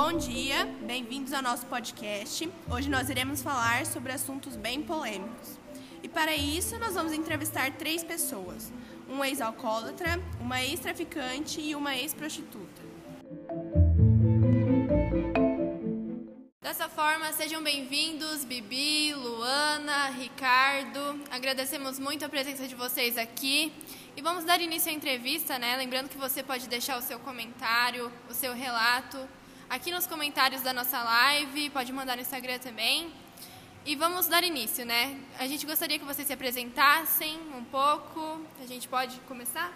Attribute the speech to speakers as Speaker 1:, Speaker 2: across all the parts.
Speaker 1: Bom dia, bem-vindos ao nosso podcast. Hoje nós iremos falar sobre assuntos bem polêmicos. E para isso, nós vamos entrevistar três pessoas: um ex-alcoólatra, uma ex-traficante e uma ex-prostituta.
Speaker 2: Dessa forma, sejam bem-vindos, Bibi, Luana, Ricardo. Agradecemos muito a presença de vocês aqui. E vamos dar início à entrevista, né? Lembrando que você pode deixar o seu comentário, o seu relato aqui nos comentários da nossa live, pode mandar no Instagram também. E vamos dar início, né? A gente gostaria que vocês se apresentassem um pouco. A gente pode começar?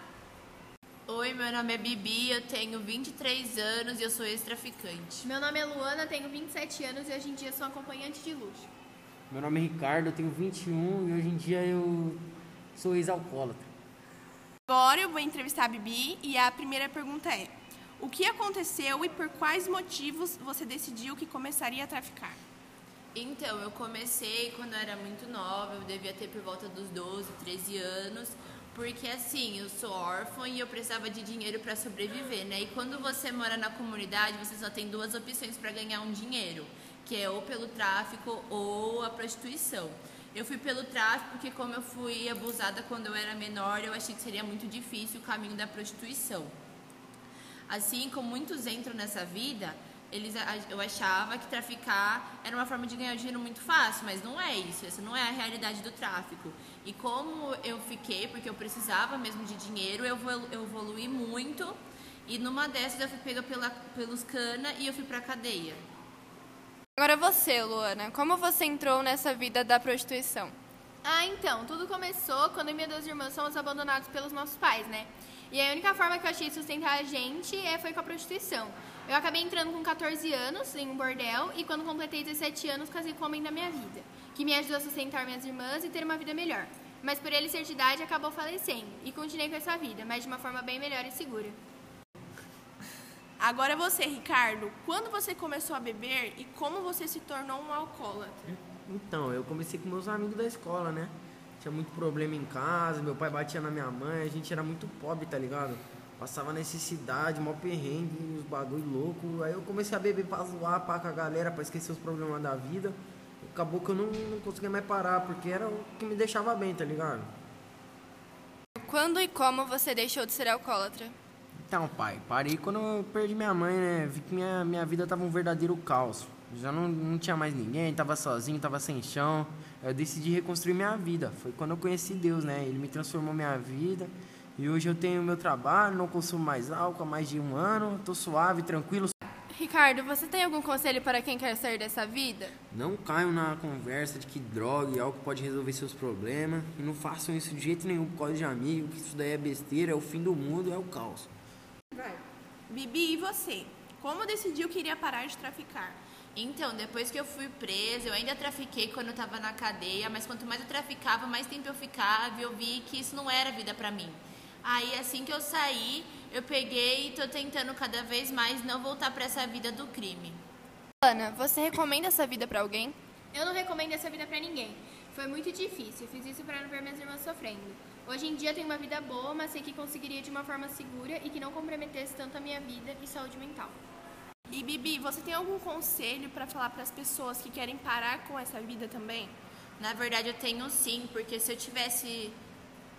Speaker 3: Oi, meu nome é Bibi, eu tenho 23 anos e eu sou ex-traficante.
Speaker 4: Meu nome é Luana, tenho 27 anos e hoje em dia sou acompanhante de luxo.
Speaker 5: Meu nome é Ricardo, eu tenho 21 e hoje em dia eu sou ex-alcoólatra.
Speaker 1: Agora eu vou entrevistar a Bibi e a primeira pergunta é: O que aconteceu e por quais motivos você decidiu que começaria a traficar?
Speaker 3: Então, eu comecei quando eu era muito nova, eu devia ter por volta dos 12, 13 anos, porque assim, eu sou órfã e eu precisava de dinheiro para sobreviver, né? E quando você mora na comunidade, você só tem duas opções para ganhar um dinheiro, que é ou pelo tráfico ou a prostituição. Eu fui pelo tráfico porque como eu fui abusada quando eu era menor, eu achei que seria muito difícil o caminho da prostituição. Assim como muitos entram nessa vida, eles, eu achava que traficar era uma forma de ganhar dinheiro muito fácil, mas não é isso, essa não é a realidade do tráfico. E como eu fiquei, porque eu precisava mesmo de dinheiro, eu, eu evolui muito e numa dessas eu fui pega pela, pelos cana e eu fui pra cadeia.
Speaker 2: Agora você, Luana, como você entrou nessa vida da prostituição?
Speaker 4: Ah, então, tudo começou quando eu e minhas duas irmãs fomos abandonados pelos nossos pais, né? E a única forma que eu achei de sustentar a gente é, foi com a prostituição. Eu acabei entrando com 14 anos em um bordel e quando completei 17 anos casei com o homem da minha vida, que me ajudou a sustentar minhas irmãs e ter uma vida melhor. Mas por ele ser de idade acabou falecendo e continuei com essa vida, mas de uma forma bem melhor e segura.
Speaker 1: Agora você, Ricardo, quando você começou a beber e como você se tornou um alcoólatra?
Speaker 5: Então, eu comecei com meus amigos da escola, né? Tinha muito problema em casa, meu pai batia na minha mãe, a gente era muito pobre, tá ligado? Passava necessidade, mó perrengue, uns bagulho louco. Aí eu comecei a beber pra zoar, pá, com a galera, pra esquecer os problemas da vida. Acabou que eu não, não conseguia mais parar, porque era o que me deixava bem, tá ligado?
Speaker 2: Quando e como você deixou de ser alcoólatra?
Speaker 5: Então, pai, parei quando eu perdi minha mãe, né? Vi que minha, minha vida tava um verdadeiro caos. Já não, não tinha mais ninguém, tava sozinho, tava sem chão. Eu decidi reconstruir minha vida. Foi quando eu conheci Deus, né? Ele me transformou minha vida. E hoje eu tenho meu trabalho, não consumo mais álcool há mais de um ano, tô suave, tranquilo.
Speaker 2: Ricardo, você tem algum conselho para quem quer sair dessa vida?
Speaker 5: Não caiam na conversa de que droga e álcool pode resolver seus problemas. E não façam isso de jeito nenhum por causa de amigo, que isso daí é besteira, é o fim do mundo, é o caos.
Speaker 1: Vai. Bibi, e você? Como decidiu que iria parar de traficar?
Speaker 3: Então, depois que eu fui presa, eu ainda trafiquei quando eu estava na cadeia, mas quanto mais eu traficava, mais tempo eu ficava e eu vi que isso não era vida para mim. Aí, assim que eu saí, eu peguei e tô tentando cada vez mais não voltar para essa vida do crime.
Speaker 2: Ana, você recomenda essa vida para alguém?
Speaker 4: Eu não recomendo essa vida para ninguém. Foi muito difícil, fiz isso para não ver minhas irmãs sofrendo. Hoje em dia tenho uma vida boa, mas sei que conseguiria de uma forma segura e que não comprometesse tanto a minha vida e saúde mental.
Speaker 1: E Bibi, você tem algum conselho para falar para as pessoas que querem parar com essa vida também?
Speaker 3: Na verdade, eu tenho sim, porque se eu tivesse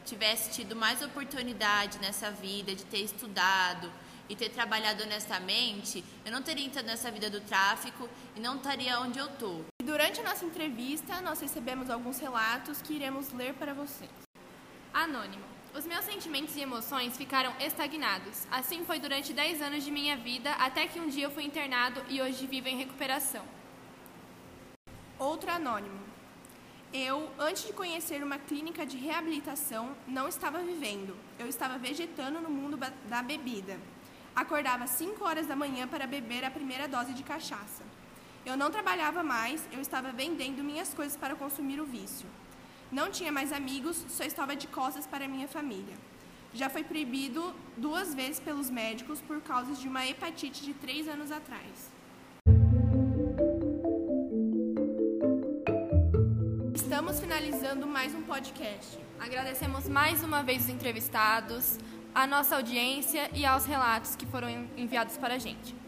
Speaker 3: tivesse tido mais oportunidade nessa vida de ter estudado e ter trabalhado honestamente, eu não teria entrado nessa vida do tráfico e não estaria onde eu tô.
Speaker 1: Durante a nossa entrevista, nós recebemos alguns relatos que iremos ler para vocês.
Speaker 2: Anônimo. Os meus sentimentos e emoções ficaram estagnados. Assim foi durante 10 anos de minha vida, até que um dia eu fui internado e hoje vivo em recuperação.
Speaker 1: Outro anônimo. Eu, antes de conhecer uma clínica de reabilitação, não estava vivendo. Eu estava vegetando no mundo da bebida. Acordava às 5 horas da manhã para beber a primeira dose de cachaça. Eu não trabalhava mais, eu estava vendendo minhas coisas para consumir o vício. Não tinha mais amigos, só estava de costas para minha família. Já foi proibido duas vezes pelos médicos por causa de uma hepatite de três anos atrás. Estamos finalizando mais um podcast.
Speaker 2: Agradecemos mais uma vez os entrevistados, a nossa audiência e aos relatos que foram enviados para a gente.